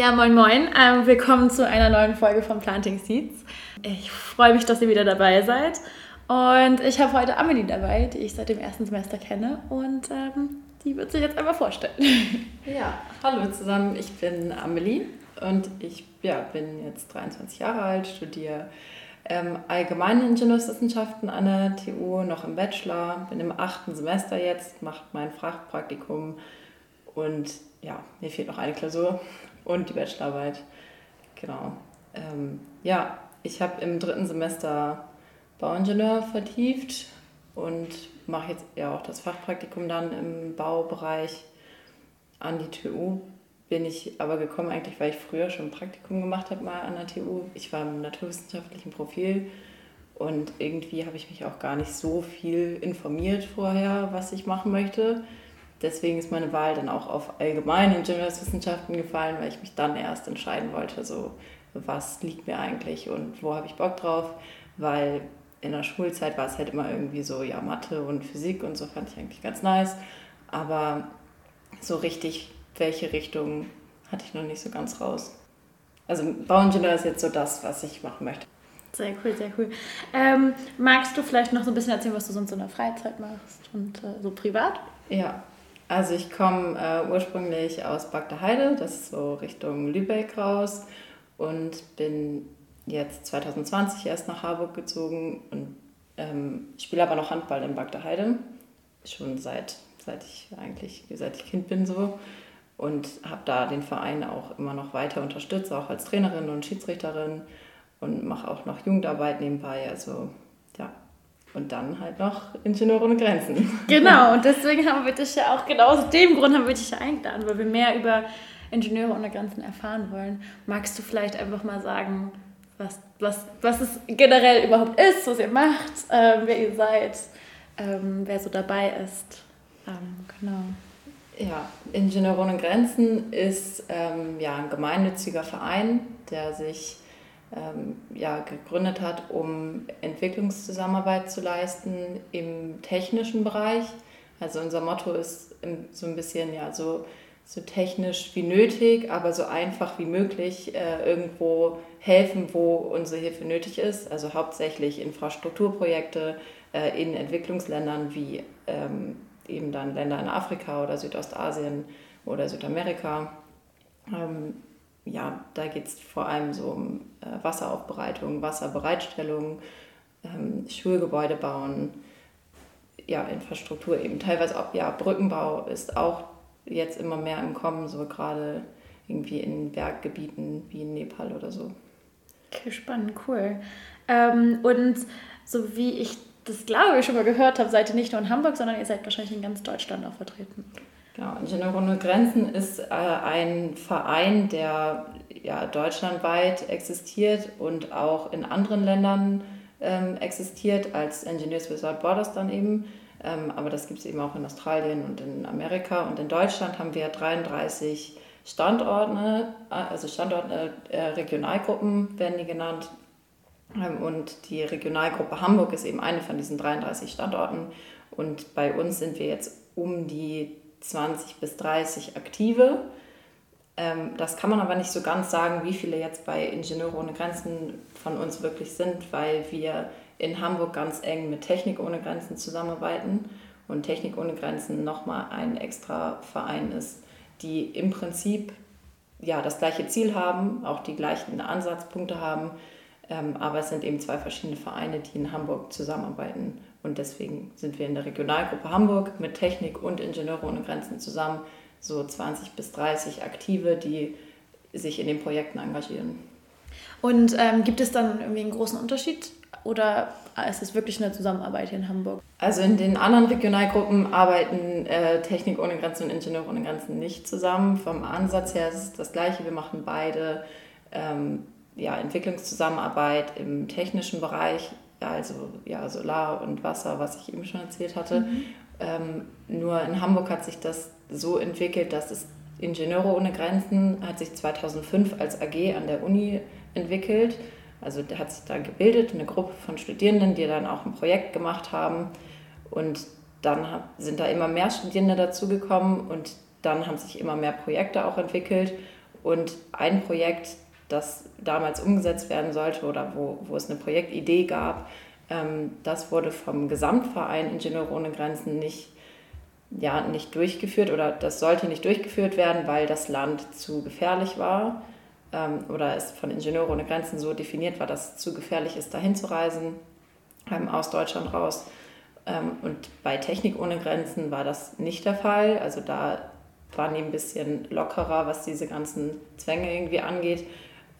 Ja, moin moin. Ähm, willkommen zu einer neuen Folge von Planting Seeds. Ich freue mich, dass ihr wieder dabei seid. Und ich habe heute Amelie dabei, die ich seit dem ersten Semester kenne. Und ähm, die wird sich jetzt einmal vorstellen. Ja, hallo zusammen. Ich bin Amelie und ich ja, bin jetzt 23 Jahre alt, studiere ähm, allgemeine Ingenieurswissenschaften an der TU, noch im Bachelor, bin im achten Semester jetzt, mache mein Fachpraktikum und ja, mir fehlt noch eine Klausur und die Bachelorarbeit. Genau. Ähm, ja, ich habe im dritten Semester Bauingenieur vertieft und mache jetzt ja auch das Fachpraktikum dann im Baubereich an die TU. Bin ich aber gekommen eigentlich, weil ich früher schon ein Praktikum gemacht habe mal an der TU. Ich war im naturwissenschaftlichen Profil und irgendwie habe ich mich auch gar nicht so viel informiert vorher, was ich machen möchte deswegen ist meine Wahl dann auch auf allgemeine Ingenieurswissenschaften gefallen, weil ich mich dann erst entscheiden wollte, so was liegt mir eigentlich und wo habe ich Bock drauf, weil in der Schulzeit war es halt immer irgendwie so, ja, Mathe und Physik und so fand ich eigentlich ganz nice, aber so richtig, welche Richtung hatte ich noch nicht so ganz raus. Also Bauingenieur ist jetzt so das, was ich machen möchte. Sehr cool, sehr cool. Ähm, magst du vielleicht noch so ein bisschen erzählen, was du sonst in der Freizeit machst und äh, so privat? Ja, also ich komme äh, ursprünglich aus Bagdaheide, das ist so Richtung Lübeck raus und bin jetzt 2020 erst nach Harburg gezogen und ähm, spiele aber noch Handball in Bagdaheide, schon seit, seit ich eigentlich, seit ich Kind bin so und habe da den Verein auch immer noch weiter unterstützt, auch als Trainerin und Schiedsrichterin und mache auch noch Jugendarbeit nebenbei, also und dann halt noch Ingenieure ohne Grenzen. Genau, und deswegen haben wir dich ja auch, genau aus dem Grund haben wir dich ja eingeladen, weil wir mehr über Ingenieure ohne Grenzen erfahren wollen. Magst du vielleicht einfach mal sagen, was, was, was es generell überhaupt ist, was ihr macht, ähm, wer ihr seid, ähm, wer so dabei ist? Ähm, genau. Ja, Ingenieure ohne Grenzen ist ähm, ja, ein gemeinnütziger Verein, der sich ja, gegründet hat, um Entwicklungszusammenarbeit zu leisten im technischen Bereich. Also unser Motto ist so ein bisschen ja so, so technisch wie nötig, aber so einfach wie möglich äh, irgendwo helfen, wo unsere Hilfe nötig ist. Also hauptsächlich Infrastrukturprojekte äh, in Entwicklungsländern wie ähm, eben dann Länder in Afrika oder Südostasien oder Südamerika. Ähm, ja, da geht es vor allem so um äh, Wasseraufbereitung, Wasserbereitstellung, ähm, Schulgebäude bauen, ja, Infrastruktur eben. Teilweise auch, ja, Brückenbau ist auch jetzt immer mehr im Kommen, so gerade irgendwie in Berggebieten wie in Nepal oder so. Okay, spannend, cool. Ähm, und so wie ich das glaube ich schon mal gehört habe, seid ihr nicht nur in Hamburg, sondern ihr seid wahrscheinlich in ganz Deutschland auch vertreten. Genau, Ingenieure ohne Grenzen ist äh, ein Verein, der ja, deutschlandweit existiert und auch in anderen Ländern ähm, existiert, als Engineers Without Borders dann eben. Ähm, aber das gibt es eben auch in Australien und in Amerika. Und in Deutschland haben wir 33 Standorte, äh, also Standorte, äh, Regionalgruppen werden die genannt. Ähm, und die Regionalgruppe Hamburg ist eben eine von diesen 33 Standorten. Und bei uns sind wir jetzt um die 20 bis 30 Aktive. Ähm, das kann man aber nicht so ganz sagen, wie viele jetzt bei Ingenieure ohne Grenzen von uns wirklich sind, weil wir in Hamburg ganz eng mit Technik ohne Grenzen zusammenarbeiten und Technik ohne Grenzen nochmal ein extra Verein ist, die im Prinzip ja, das gleiche Ziel haben, auch die gleichen Ansatzpunkte haben, aber es sind eben zwei verschiedene Vereine, die in Hamburg zusammenarbeiten und deswegen sind wir in der Regionalgruppe Hamburg mit Technik und Ingenieure ohne Grenzen zusammen, so 20 bis 30 Aktive, die sich in den Projekten engagieren. Und ähm, gibt es dann irgendwie einen großen Unterschied oder ist es wirklich eine Zusammenarbeit hier in Hamburg? Also in den anderen Regionalgruppen arbeiten äh, Technik ohne Grenzen und Ingenieure ohne Grenzen nicht zusammen. Vom Ansatz her ist es das Gleiche. Wir machen beide ähm, ja, Entwicklungszusammenarbeit im technischen Bereich also ja, Solar und Wasser, was ich eben schon erzählt hatte. Mhm. Ähm, nur in Hamburg hat sich das so entwickelt, dass es Ingenieure ohne Grenzen hat sich 2005 als AG an der Uni entwickelt. Also der hat sich da gebildet, eine Gruppe von Studierenden, die dann auch ein Projekt gemacht haben. Und dann sind da immer mehr Studierende dazugekommen und dann haben sich immer mehr Projekte auch entwickelt. Und ein Projekt, das damals umgesetzt werden sollte oder wo, wo es eine Projektidee gab, ähm, das wurde vom Gesamtverein Ingenieure ohne Grenzen nicht, ja, nicht durchgeführt oder das sollte nicht durchgeführt werden, weil das Land zu gefährlich war ähm, oder es von Ingenieure ohne Grenzen so definiert war, dass es zu gefährlich ist, dahin zu reisen ähm, aus Deutschland raus. Ähm, und bei Technik ohne Grenzen war das nicht der Fall. Also da waren die ein bisschen lockerer, was diese ganzen Zwänge irgendwie angeht.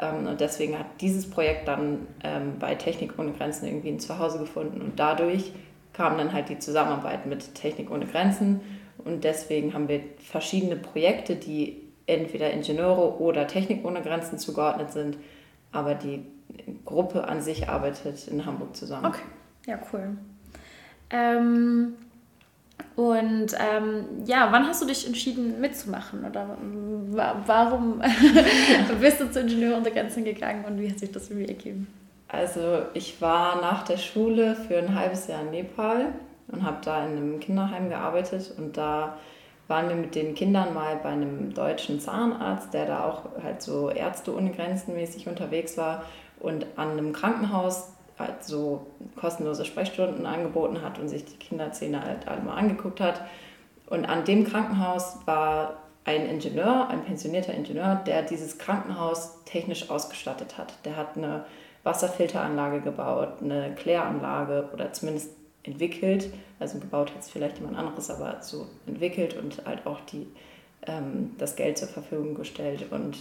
Ähm, und deswegen hat dieses Projekt dann ähm, bei Technik ohne Grenzen irgendwie ein Zuhause gefunden. Und dadurch kam dann halt die Zusammenarbeit mit Technik ohne Grenzen. Und deswegen haben wir verschiedene Projekte, die entweder Ingenieure oder Technik ohne Grenzen zugeordnet sind. Aber die Gruppe an sich arbeitet in Hamburg zusammen. Okay, ja, cool. Ähm, und ähm, ja, wann hast du dich entschieden mitzumachen oder warum bist du zu Ingenieur unter Grenzen gegangen und wie hat sich das irgendwie ergeben? Also ich war nach der Schule für ein halbes Jahr in Nepal und habe da in einem Kinderheim gearbeitet und da waren wir mit den Kindern mal bei einem deutschen Zahnarzt, der da auch halt so Ärzte ohne Grenzen mäßig unterwegs war und an einem Krankenhaus halt so kostenlose Sprechstunden angeboten hat und sich die Kinderzähne halt alle mal angeguckt hat. Und an dem Krankenhaus war ein Ingenieur, ein pensionierter Ingenieur, der dieses Krankenhaus technisch ausgestattet hat. Der hat eine Wasserfilteranlage gebaut, eine Kläranlage oder zumindest entwickelt. Also gebaut hat es vielleicht jemand anderes, aber so entwickelt und halt auch die, ähm, das Geld zur Verfügung gestellt. Und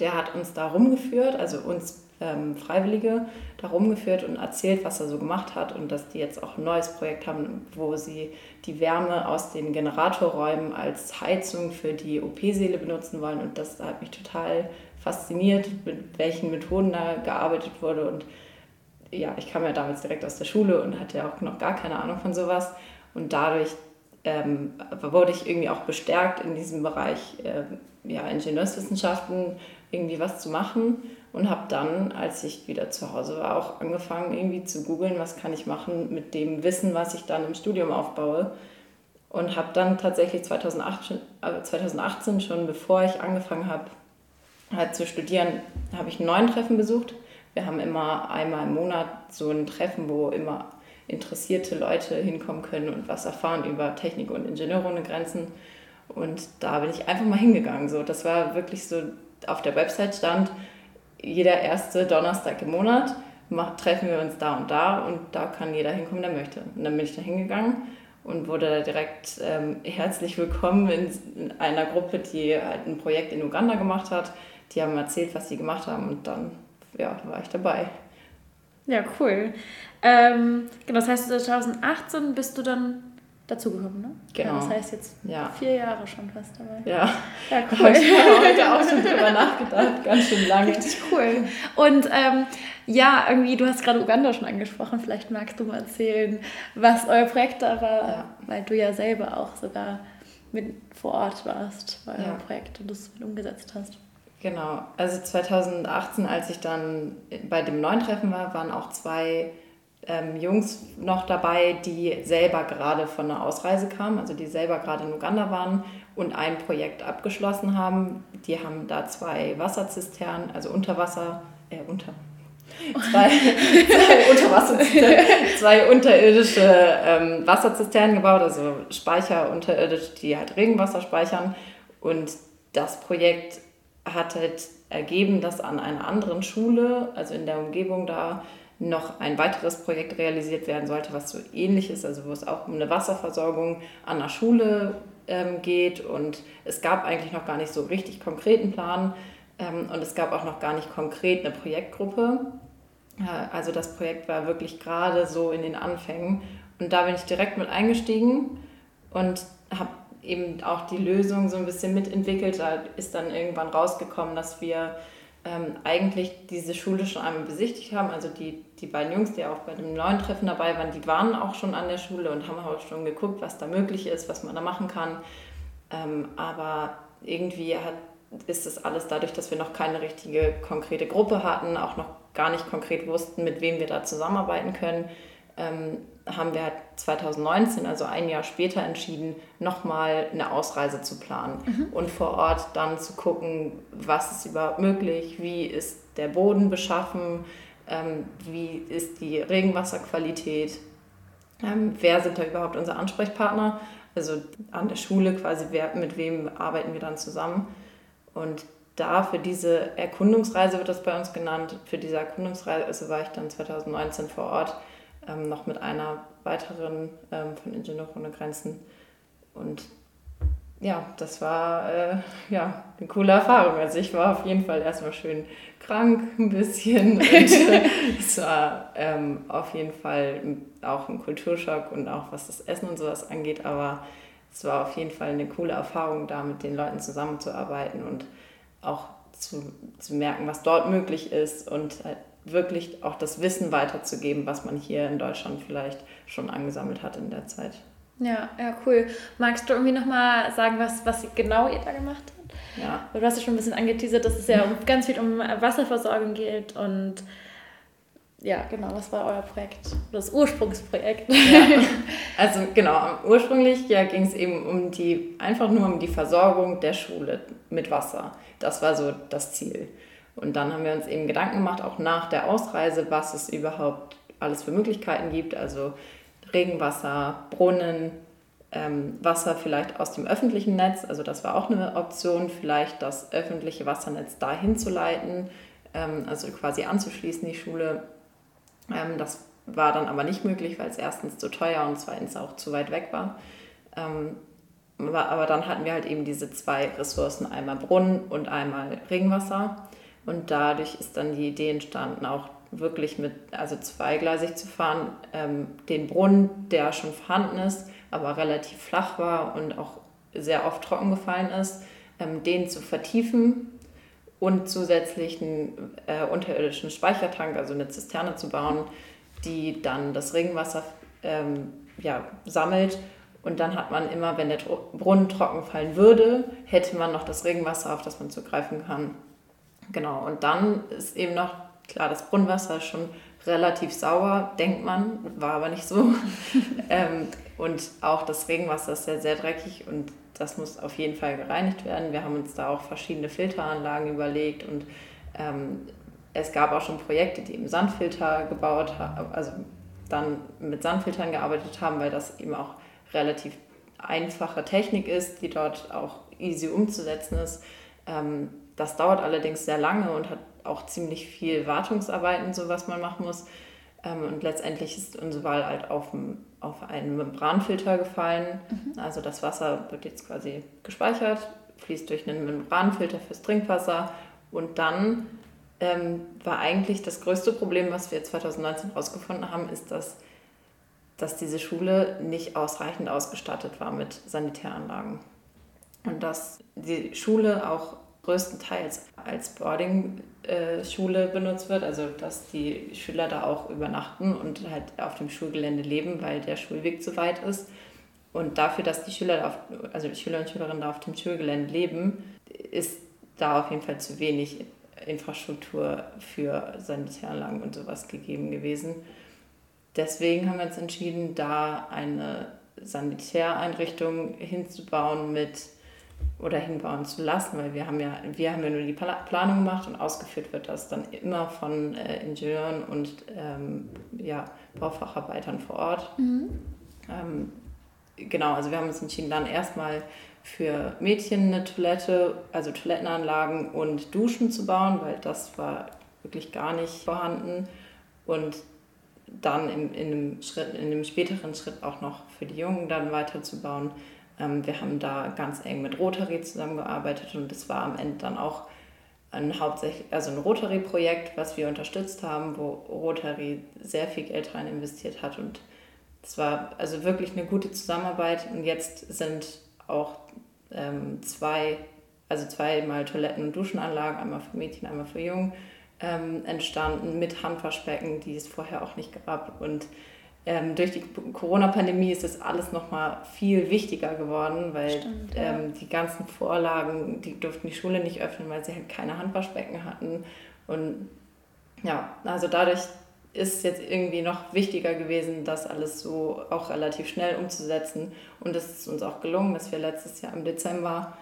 der hat uns da rumgeführt, also uns ähm, Freiwillige da rumgeführt und erzählt, was er so gemacht hat und dass die jetzt auch ein neues Projekt haben, wo sie die Wärme aus den Generatorräumen als Heizung für die OP-Säle benutzen wollen. Und das hat mich total fasziniert, mit welchen Methoden da gearbeitet wurde. Und ja, ich kam ja damals direkt aus der Schule und hatte ja auch noch gar keine Ahnung von sowas. Und dadurch ähm, wurde ich irgendwie auch bestärkt in diesem Bereich äh, ja, Ingenieurswissenschaften irgendwie was zu machen und habe dann, als ich wieder zu Hause war, auch angefangen irgendwie zu googeln, was kann ich machen mit dem Wissen, was ich dann im Studium aufbaue. Und habe dann tatsächlich 2018, äh 2018 schon, bevor ich angefangen habe halt zu studieren, habe ich ein neuen Treffen besucht. Wir haben immer einmal im Monat so ein Treffen, wo immer interessierte Leute hinkommen können und was erfahren über Technik und Ingenieure ohne Grenzen. Und da bin ich einfach mal hingegangen. So, das war wirklich so, auf der Website stand, jeder erste Donnerstag im Monat treffen wir uns da und da und da kann jeder hinkommen, der möchte. Und dann bin ich da hingegangen und wurde da direkt ähm, herzlich willkommen in, in, einer Gruppe, die halt ein Projekt in Uganda gemacht hat. Die haben erzählt, was sie gemacht haben und dann ja, war ich dabei. Ja, cool. Ähm, genau, das heißt, 2018 bist du dann dazugekommen, ne? Genau. Ja, das heißt jetzt ja. vier Jahre schon fast dabei. Ja, ja cool. Ich habe heute auch schon drüber nachgedacht, ganz schön lange. Richtig cool. Und ähm, ja, irgendwie, du hast gerade Uganda schon angesprochen, vielleicht magst du mal erzählen, was euer Projekt da war, ja. weil du ja selber auch sogar mit vor Ort warst bei eurem Projekt und das mit umgesetzt hast. Genau, also 2018, als ich dann bei dem neuen Treffen war, waren auch zwei ähm, Jungs noch dabei, die selber gerade von einer Ausreise kamen, also die selber gerade in Uganda waren und ein Projekt abgeschlossen haben. Die haben da zwei Wasserzisternen, also Unterwasser, äh, unter, zwei, zwei, Unterwasserzisternen, zwei unterirdische ähm, Wasserzisternen gebaut, also Speicher unterirdisch, die halt Regenwasser speichern. Und das Projekt hat halt ergeben, dass an einer anderen Schule, also in der Umgebung da, noch ein weiteres Projekt realisiert werden sollte, was so ähnlich ist, also wo es auch um eine Wasserversorgung an der Schule ähm, geht. Und es gab eigentlich noch gar nicht so richtig konkreten Plan ähm, und es gab auch noch gar nicht konkret eine Projektgruppe. Äh, also das Projekt war wirklich gerade so in den Anfängen. Und da bin ich direkt mit eingestiegen und habe eben auch die Lösung so ein bisschen mitentwickelt. Da ist dann irgendwann rausgekommen, dass wir ähm, eigentlich diese Schule schon einmal besichtigt haben. Also die, die beiden Jungs, die auch bei dem neuen Treffen dabei waren, die waren auch schon an der Schule und haben auch schon geguckt, was da möglich ist, was man da machen kann. Ähm, aber irgendwie hat, ist das alles dadurch, dass wir noch keine richtige konkrete Gruppe hatten, auch noch gar nicht konkret wussten, mit wem wir da zusammenarbeiten können, ähm, haben wir 2019, also ein Jahr später, entschieden, nochmal eine Ausreise zu planen mhm. und vor Ort dann zu gucken, was ist überhaupt möglich, wie ist der Boden beschaffen, ähm, wie ist die Regenwasserqualität, ähm, wer sind da überhaupt unsere Ansprechpartner, also an der Schule quasi, wer, mit wem arbeiten wir dann zusammen. Und da für diese Erkundungsreise wird das bei uns genannt, für diese Erkundungsreise war ich dann 2019 vor Ort ähm, noch mit einer weiteren ähm, von Ingenieure ohne Grenzen. Und ja, das war äh, ja, eine coole Erfahrung. Also ich war auf jeden Fall erstmal schön krank ein bisschen. Und es war ähm, auf jeden Fall auch ein Kulturschock und auch was das Essen und sowas angeht. Aber es war auf jeden Fall eine coole Erfahrung, da mit den Leuten zusammenzuarbeiten und auch zu, zu merken, was dort möglich ist und halt wirklich auch das Wissen weiterzugeben, was man hier in Deutschland vielleicht schon angesammelt hat in der Zeit. Ja, ja, cool. Magst du irgendwie nochmal sagen, was, was genau ihr da gemacht habt? Ja. Du hast ja schon ein bisschen angeteasert, dass es ja um, ganz viel um Wasserversorgung geht und ja, genau, was war euer Projekt? Das Ursprungsprojekt. Ja. Also genau, ursprünglich ja, ging es eben um die, einfach nur um die Versorgung der Schule mit Wasser. Das war so das Ziel. Und dann haben wir uns eben Gedanken gemacht, auch nach der Ausreise, was es überhaupt alles für Möglichkeiten gibt. Also Regenwasser, Brunnen, ähm, Wasser vielleicht aus dem öffentlichen Netz. Also das war auch eine Option, vielleicht das öffentliche Wassernetz dahin zu leiten, ähm, also quasi anzuschließen, die Schule. Ähm, das war dann aber nicht möglich, weil es erstens zu teuer und zweitens auch zu weit weg war. Ähm, aber dann hatten wir halt eben diese zwei Ressourcen, einmal Brunnen und einmal Regenwasser. Und dadurch ist dann die Idee entstanden, auch wirklich mit, also zweigleisig zu fahren, ähm, den Brunnen, der schon vorhanden ist, aber relativ flach war und auch sehr oft trocken gefallen ist, ähm, den zu vertiefen und zusätzlich einen äh, unterirdischen Speichertank, also eine Zisterne zu bauen, die dann das Regenwasser ähm, ja, sammelt. Und dann hat man immer, wenn der Brunnen trocken fallen würde, hätte man noch das Regenwasser, auf das man zugreifen kann. Genau, und dann ist eben noch, klar, das Brunnenwasser ist schon relativ sauer, denkt man, war aber nicht so. ähm, und auch das Regenwasser ist sehr, sehr dreckig und das muss auf jeden Fall gereinigt werden. Wir haben uns da auch verschiedene Filteranlagen überlegt und ähm, es gab auch schon Projekte, die eben Sandfilter gebaut haben, also dann mit Sandfiltern gearbeitet haben, weil das eben auch relativ einfache Technik ist, die dort auch easy umzusetzen ist. Ähm, das dauert allerdings sehr lange und hat auch ziemlich viel Wartungsarbeiten, so was man machen muss. Ähm, und letztendlich ist unsere Wahl halt auf, auf einen Membranfilter gefallen. Mhm. Also das Wasser wird jetzt quasi gespeichert, fließt durch einen Membranfilter fürs Trinkwasser. Und dann ähm, war eigentlich das größte Problem, was wir 2019 herausgefunden haben, ist, dass, dass diese Schule nicht ausreichend ausgestattet war mit Sanitäranlagen. Und dass die Schule auch größtenteils als Boarding-Schule benutzt wird, also dass die Schüler da auch übernachten und halt auf dem Schulgelände leben, weil der Schulweg zu weit ist. Und dafür, dass die Schüler, auf, also die Schüler und Schülerinnen da auf dem Schulgelände leben, ist da auf jeden Fall zu wenig Infrastruktur für Sanitäranlagen und sowas gegeben gewesen. Deswegen haben wir uns entschieden, da eine Sanitäreinrichtung hinzubauen mit oder hinbauen zu lassen, weil wir haben ja, wir haben ja nur die Planung gemacht und ausgeführt wird das dann immer von äh, Ingenieuren und ähm, ja, Baufacharbeitern vor Ort. Mhm. Ähm, genau, also wir haben uns entschieden, dann erstmal für Mädchen eine Toilette, also Toilettenanlagen und Duschen zu bauen, weil das war wirklich gar nicht vorhanden. Und dann in, in, einem, Schritt, in einem späteren Schritt auch noch für die Jungen dann weiterzubauen. Ähm, wir haben da ganz eng mit Rotary zusammengearbeitet und es war am Ende dann auch ein also ein Rotary-Projekt, was wir unterstützt haben, wo Rotary sehr viel Geld rein investiert hat und es war also wirklich eine gute Zusammenarbeit und jetzt sind auch ähm, zwei, also zweimal Toiletten- und Duschenanlagen, einmal für Mädchen, einmal für Jungen, ähm, entstanden mit Handwaschbecken, die es vorher auch nicht gab und ähm, durch die Corona-Pandemie ist das alles nochmal viel wichtiger geworden, weil Stimmt, ja. ähm, die ganzen Vorlagen, die durften die Schule nicht öffnen, weil sie halt keine Handwaschbecken hatten. Und ja, also dadurch ist jetzt irgendwie noch wichtiger gewesen, das alles so auch relativ schnell umzusetzen. Und es ist uns auch gelungen, dass wir letztes Jahr im Dezember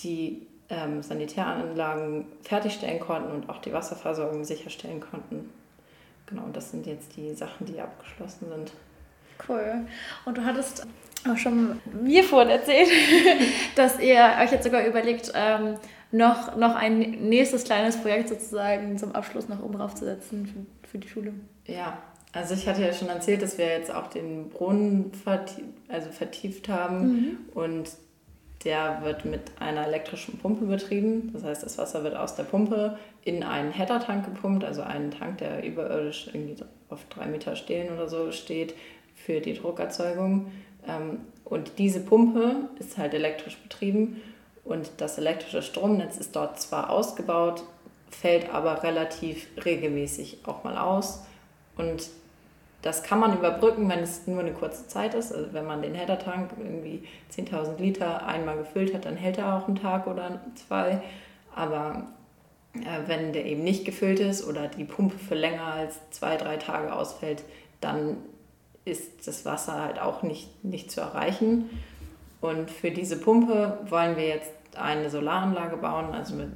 die ähm, Sanitäranlagen fertigstellen konnten und auch die Wasserversorgung sicherstellen konnten. Genau, das sind jetzt die Sachen, die abgeschlossen sind. Cool. Und du hattest auch schon mir vorhin erzählt, dass ihr euch jetzt sogar überlegt, ähm, noch, noch ein nächstes kleines Projekt sozusagen zum Abschluss noch oben draufzusetzen für, für die Schule. Ja, also ich hatte ja schon erzählt, dass wir jetzt auch den Brunnen vertieft, also vertieft haben mhm. und der wird mit einer elektrischen Pumpe betrieben. Das heißt, das Wasser wird aus der Pumpe in einen Header-Tank gepumpt, also einen Tank, der überirdisch irgendwie auf drei Meter stehen oder so steht für die Druckerzeugung. Ähm, und diese Pumpe ist halt elektrisch betrieben und das elektrische Stromnetz ist dort zwar ausgebaut, fällt aber relativ regelmäßig auch mal aus. Und das kann man überbrücken, wenn es nur eine kurze Zeit ist. Also wenn man den Header-Tank irgendwie 10.000 Liter einmal gefüllt hat, dann hält er auch einen Tag oder zwei. Aber äh, wenn der eben nicht gefüllt ist oder die Pumpe für länger als zwei, drei Tage ausfällt, dann ist das Wasser halt auch nicht, nicht zu erreichen. Und für diese Pumpe wollen wir jetzt eine Solaranlage bauen, also mit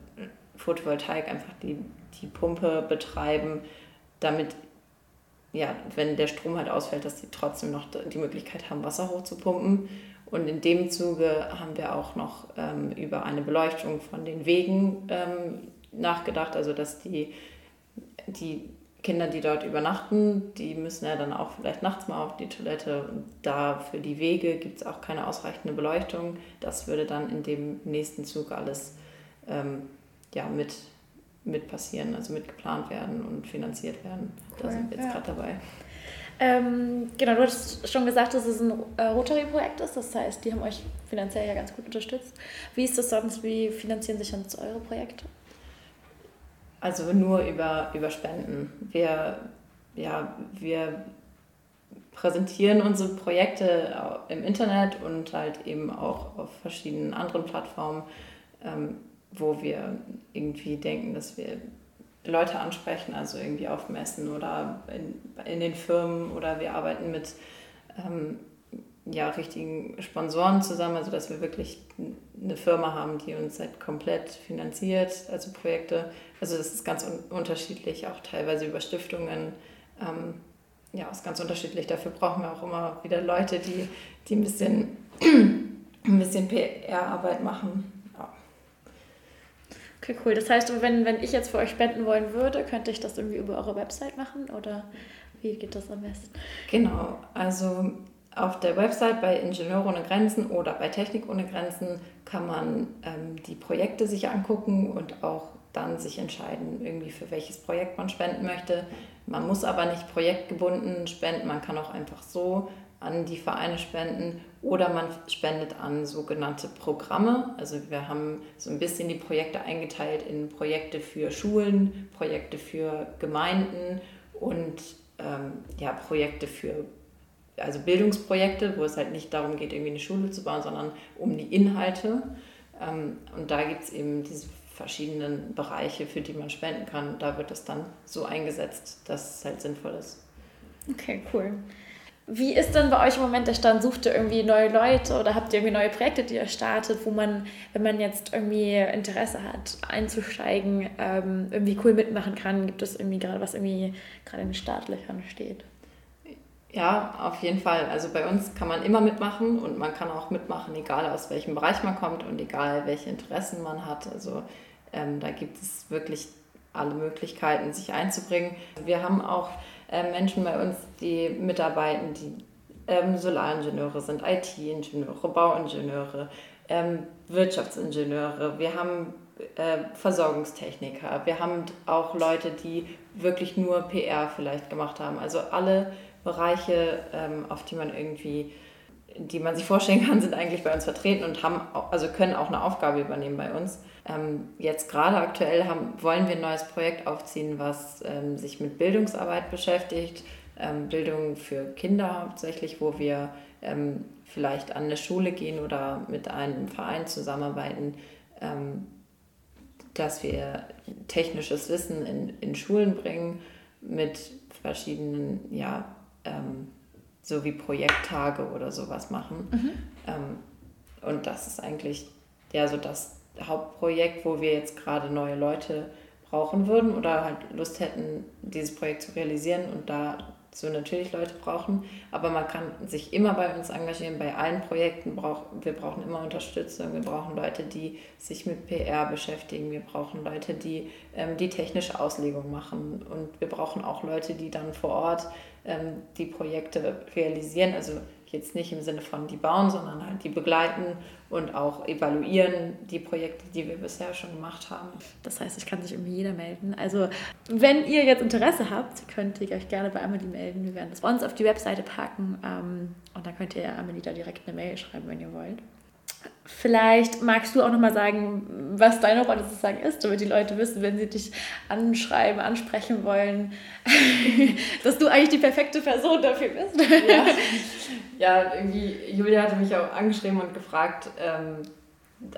Photovoltaik einfach die, die Pumpe betreiben, damit, ja, wenn der Strom halt ausfällt, dass die trotzdem noch die Möglichkeit haben, Wasser hochzupumpen. Und in dem Zuge haben wir auch noch ähm, über eine Beleuchtung von den Wegen ähm, nachgedacht, also dass die, die Kinder, die dort übernachten, die müssen ja dann auch vielleicht nachts mal auf die Toilette. Und da für die Wege gibt es auch keine ausreichende Beleuchtung. Das würde dann in dem nächsten Zug alles ähm, ja, mit, mit passieren, also mit geplant werden und finanziert werden. Cool, da sind wir jetzt ja. gerade dabei. Ähm, genau, du hast schon gesagt, dass es ein äh, Rotary-Projekt ist. Das heißt, die haben euch finanziell ja ganz gut unterstützt. Wie ist das sonst? Wie finanzieren sich sonst eure Projekte? Also nur über, über Spenden. Wir, ja, wir präsentieren unsere Projekte im Internet und halt eben auch auf verschiedenen anderen Plattformen, ähm, wo wir irgendwie denken, dass wir Leute ansprechen, also irgendwie auf Messen oder in, in den Firmen oder wir arbeiten mit ähm, ja, richtigen Sponsoren zusammen, also dass wir wirklich eine Firma haben, die uns halt komplett finanziert, also Projekte. Also das ist ganz un unterschiedlich, auch teilweise über Stiftungen. Ähm, ja, ist ganz unterschiedlich. Dafür brauchen wir auch immer wieder Leute, die, die ein bisschen, ein bisschen PR-Arbeit machen. Okay, cool. Das heißt, wenn, wenn ich jetzt für euch spenden wollen würde, könnte ich das irgendwie über eure Website machen oder wie geht das am besten? Genau, also auf der Website bei Ingenieure ohne Grenzen oder bei Technik ohne Grenzen kann man ähm, die Projekte sich angucken und auch dann sich entscheiden, irgendwie für welches Projekt man spenden möchte. Man muss aber nicht projektgebunden spenden, man kann auch einfach so an die Vereine spenden oder man spendet an sogenannte Programme. Also wir haben so ein bisschen die Projekte eingeteilt in Projekte für Schulen, Projekte für Gemeinden und ähm, ja, Projekte für also Bildungsprojekte, wo es halt nicht darum geht, irgendwie eine Schule zu bauen, sondern um die Inhalte. Ähm, und da gibt es eben diese verschiedenen Bereiche, für die man spenden kann. Da wird es dann so eingesetzt, dass es halt sinnvoll ist. Okay, cool. Wie ist denn bei euch im Moment der Stand? Sucht ihr irgendwie neue Leute oder habt ihr irgendwie neue Projekte, die ihr startet, wo man, wenn man jetzt irgendwie Interesse hat, einzusteigen, ähm, irgendwie cool mitmachen kann? Gibt es irgendwie gerade was irgendwie gerade in den Startlöchern steht? Ja, auf jeden Fall. Also bei uns kann man immer mitmachen und man kann auch mitmachen, egal aus welchem Bereich man kommt und egal welche Interessen man hat. Also ähm, da gibt es wirklich alle Möglichkeiten, sich einzubringen. Wir haben auch äh, Menschen bei uns, die mitarbeiten, die ähm, Solaringenieure sind, IT-Ingenieure, Bauingenieure, ähm, Wirtschaftsingenieure. Wir haben äh, Versorgungstechniker. Wir haben auch Leute, die wirklich nur PR vielleicht gemacht haben. Also alle Bereiche, ähm, auf die man irgendwie, die man sich vorstellen kann, sind eigentlich bei uns vertreten und haben, also können auch eine Aufgabe übernehmen bei uns. Ähm, jetzt gerade aktuell haben, wollen wir ein neues Projekt aufziehen, was ähm, sich mit Bildungsarbeit beschäftigt, ähm, Bildung für Kinder hauptsächlich, wo wir ähm, vielleicht an eine Schule gehen oder mit einem Verein zusammenarbeiten, ähm, dass wir technisches Wissen in, in Schulen bringen mit verschiedenen, ja, so wie Projekttage oder sowas machen. Mhm. Und das ist eigentlich ja so das Hauptprojekt, wo wir jetzt gerade neue Leute brauchen würden oder halt Lust hätten, dieses Projekt zu realisieren und da so natürlich Leute brauchen. Aber man kann sich immer bei uns engagieren, bei allen Projekten. Brauch, wir brauchen immer Unterstützung. Wir brauchen Leute, die sich mit PR beschäftigen. Wir brauchen Leute, die ähm, die technische Auslegung machen. Und wir brauchen auch Leute, die dann vor Ort ähm, die Projekte realisieren. Also jetzt nicht im Sinne von die bauen, sondern halt die begleiten und auch evaluieren die Projekte, die wir bisher schon gemacht haben. Das heißt, ich kann sich irgendwie jeder melden. Also wenn ihr jetzt Interesse habt, könnt ihr euch gerne bei Amelie melden. Wir werden das bei uns auf die Webseite packen ähm, und dann könnt ihr Amelie da direkt eine Mail schreiben, wenn ihr wollt. Vielleicht magst du auch nochmal sagen, was deine Rolle sozusagen ist, damit die Leute wissen, wenn sie dich anschreiben, ansprechen wollen, dass du eigentlich die perfekte Person dafür bist. Ja, ja irgendwie, Julia hatte mich auch angeschrieben und gefragt, ähm,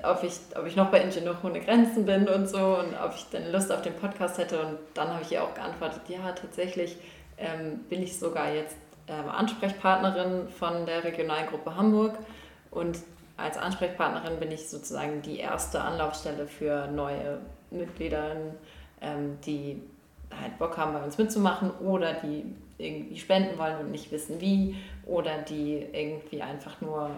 ob, ich, ob ich noch bei Ingenieur ohne Grenzen bin und so und ob ich denn Lust auf den Podcast hätte. Und dann habe ich ihr auch geantwortet, ja, tatsächlich ähm, bin ich sogar jetzt ähm, Ansprechpartnerin von der Regionalgruppe Hamburg und als Ansprechpartnerin bin ich sozusagen die erste Anlaufstelle für neue Mitglieder, ähm, die halt Bock haben, bei uns mitzumachen oder die irgendwie spenden wollen und nicht wissen wie oder die irgendwie einfach nur,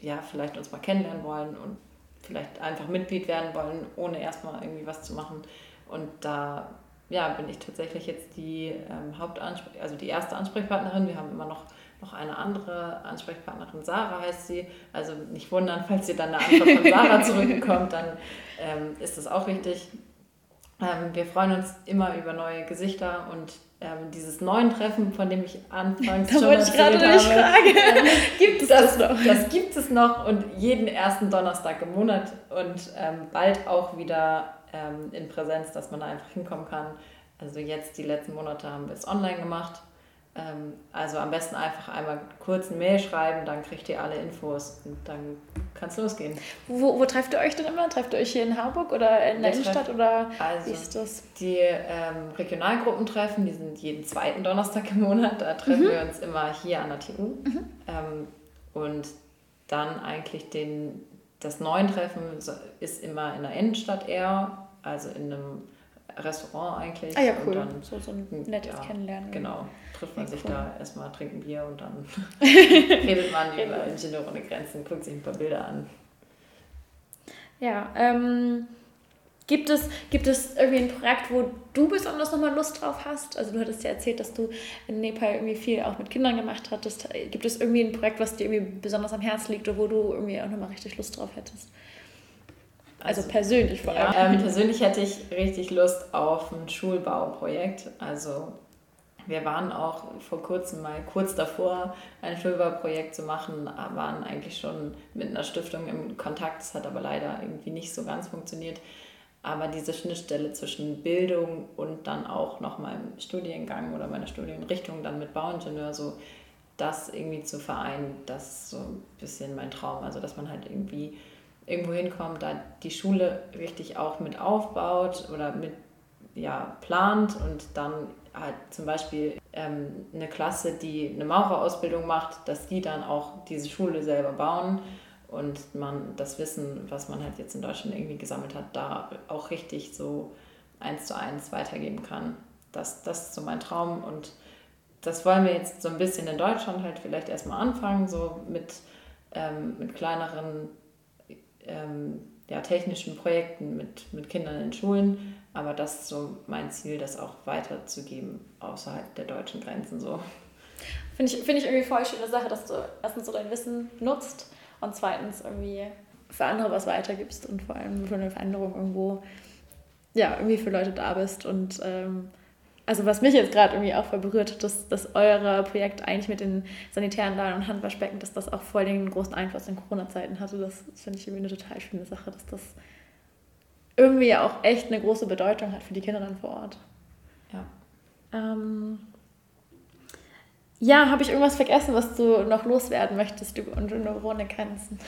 ja, vielleicht uns mal kennenlernen wollen und vielleicht einfach Mitglied werden wollen, ohne erstmal irgendwie was zu machen. Und da ja, bin ich tatsächlich jetzt die ähm, Hauptansprech also die erste Ansprechpartnerin. Wir haben immer noch noch eine andere Ansprechpartnerin, Sarah heißt sie. Also nicht wundern, falls ihr dann eine Antwort von Sarah zurückkommt, dann ähm, ist das auch wichtig. Ähm, wir freuen uns immer über neue Gesichter und ähm, dieses neuen Treffen, von dem ich anfangs da schon wollte ich gerade habe, nicht fragen. gibt es das, das, noch? Das gibt es noch und jeden ersten Donnerstag im Monat und ähm, bald auch wieder ähm, in Präsenz, dass man da einfach hinkommen kann. Also jetzt die letzten Monate haben wir es online gemacht ähm, also am besten einfach einmal kurz eine Mail schreiben, dann kriegt ihr alle Infos und dann kann es losgehen. Wo, wo trefft ihr euch denn immer? Trefft ihr euch hier in Hamburg oder in der Innenstadt oder also wie ist das? Die ähm, Regionalgruppentreffen, die sind jeden zweiten Donnerstag im Monat. Da treffen mhm. wir uns immer hier an der TU. Mhm. Ähm, und dann eigentlich den, das neuen Treffen ist immer in der Innenstadt eher, also in einem Restaurant eigentlich. Ah ja, cool. Dann, so, so ein nettes ja, Kennenlernen. Genau. Trifft man ja, sich cool. da erstmal, trinkt ein Bier und dann redet man über Ingenieure ohne Grenzen, guckt sich ein paar Bilder an. Ja, ähm, gibt, es, gibt es irgendwie ein Projekt, wo du besonders nochmal Lust drauf hast? Also du hattest ja erzählt, dass du in Nepal irgendwie viel auch mit Kindern gemacht hattest. Gibt es irgendwie ein Projekt, was dir irgendwie besonders am Herzen liegt oder wo du irgendwie auch nochmal richtig Lust drauf hättest? Also, persönlich vor allem. Ja, ähm, persönlich hätte ich richtig Lust auf ein Schulbauprojekt. Also wir waren auch vor kurzem mal kurz davor, ein Schulbauprojekt zu machen, waren eigentlich schon mit einer Stiftung im Kontakt. Das hat aber leider irgendwie nicht so ganz funktioniert. Aber diese Schnittstelle zwischen Bildung und dann auch noch meinem Studiengang oder meiner Studienrichtung dann mit Bauingenieur, so das irgendwie zu vereinen, das ist so ein bisschen mein Traum. Also dass man halt irgendwie irgendwo hinkommt, da die Schule richtig auch mit aufbaut oder mit ja, plant und dann halt zum Beispiel ähm, eine Klasse, die eine Maurerausbildung macht, dass die dann auch diese Schule selber bauen und man das Wissen, was man halt jetzt in Deutschland irgendwie gesammelt hat, da auch richtig so eins zu eins weitergeben kann. Das, das ist so mein Traum und das wollen wir jetzt so ein bisschen in Deutschland halt vielleicht erstmal anfangen, so mit, ähm, mit kleineren ähm, ja, technischen Projekten mit, mit Kindern in Schulen. Aber das ist so mein Ziel, das auch weiterzugeben außerhalb der deutschen Grenzen so. Finde ich, find ich irgendwie voll schöne Sache, dass du erstens so dein Wissen nutzt und zweitens irgendwie für andere was weitergibst und vor allem für eine Veränderung irgendwo, ja, irgendwie für Leute da bist und ähm, also was mich jetzt gerade irgendwie auch voll berührt hat, dass, dass euer Projekt eigentlich mit den sanitären Laden und Handwaschbecken, dass das auch voll den großen Einfluss in Corona-Zeiten hatte. Das, das finde ich irgendwie eine total schöne Sache, dass das irgendwie auch echt eine große Bedeutung hat für die Kinder dann vor Ort. Ja. Ähm, ja, habe ich irgendwas vergessen, was du noch loswerden möchtest über ohne Grenzen?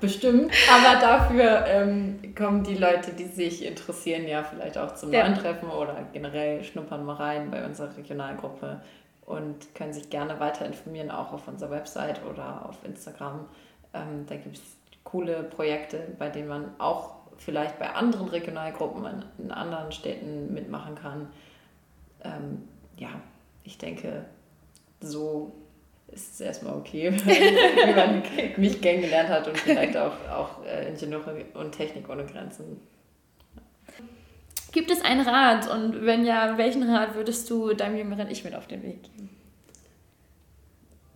Bestimmt, aber dafür ähm, kommen die Leute, die sich interessieren, ja vielleicht auch zum ja. neuen Treffen oder generell schnuppern mal rein bei unserer Regionalgruppe und können sich gerne weiter informieren, auch auf unserer Website oder auf Instagram. Ähm, da gibt es coole Projekte, bei denen man auch vielleicht bei anderen Regionalgruppen in, in anderen Städten mitmachen kann. Ähm, ja, ich denke, so ist es erstmal okay, wie man mich kennengelernt hat und vielleicht auch, auch äh, Ingenieure und Technik ohne Grenzen. Gibt es einen Rat und wenn ja, welchen Rat würdest du deinem jüngeren Ich mit auf den Weg geben?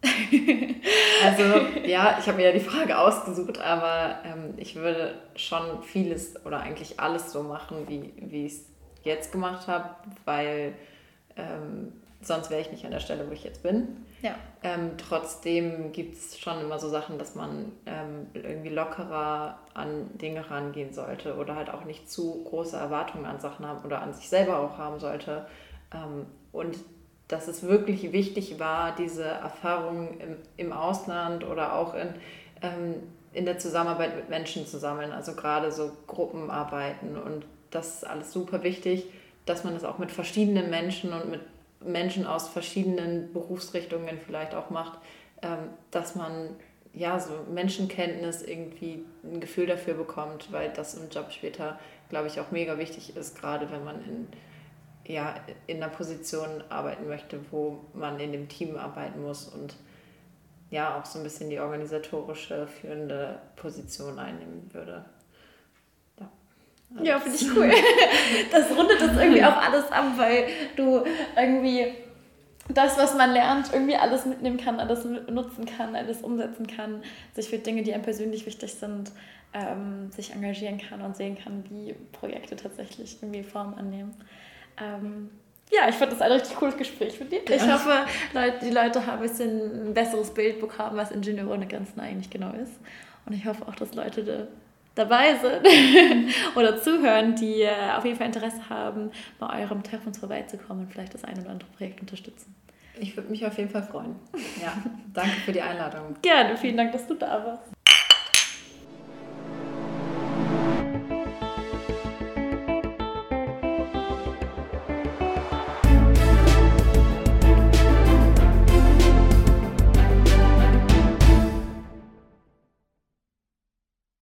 Also ja, ich habe mir ja die Frage ausgesucht, aber ähm, ich würde schon vieles oder eigentlich alles so machen, wie, wie ich es jetzt gemacht habe, weil ähm, sonst wäre ich nicht an der Stelle, wo ich jetzt bin. Ja. Ähm, trotzdem gibt es schon immer so Sachen, dass man ähm, irgendwie lockerer an Dinge rangehen sollte oder halt auch nicht zu große Erwartungen an Sachen haben oder an sich selber auch haben sollte. Ähm, und dass es wirklich wichtig war, diese Erfahrungen im, im Ausland oder auch in, ähm, in der Zusammenarbeit mit Menschen zu sammeln, also gerade so Gruppenarbeiten. Und das ist alles super wichtig, dass man das auch mit verschiedenen Menschen und mit Menschen aus verschiedenen Berufsrichtungen vielleicht auch macht, ähm, dass man ja so Menschenkenntnis irgendwie ein Gefühl dafür bekommt, weil das im Job später, glaube ich, auch mega wichtig ist, gerade wenn man in, ja, in einer Position arbeiten möchte, wo man in dem Team arbeiten muss und ja auch so ein bisschen die organisatorische führende Position einnehmen würde. Ja, finde ich cool. Das rundet das irgendwie auch alles ab, weil du irgendwie das, was man lernt, irgendwie alles mitnehmen kann, alles nutzen kann, alles umsetzen kann, sich für Dinge, die einem persönlich wichtig sind, ähm, sich engagieren kann und sehen kann, wie Projekte tatsächlich irgendwie Form annehmen. Ähm, ja, ich fand das ein richtig cooles Gespräch mit dir. Ich hoffe, Leute, die Leute haben ein bisschen ein besseres Bild bekommen, was Ingenieure ohne Grenzen eigentlich genau ist. Und ich hoffe auch, dass Leute dabei sind oder zuhören, die äh, auf jeden Fall Interesse haben, bei eurem Treffen vorbeizukommen und vielleicht das ein oder andere Projekt unterstützen. Ich würde mich auf jeden Fall freuen. Ja, danke für die Einladung. Gerne, vielen Dank, dass du da warst.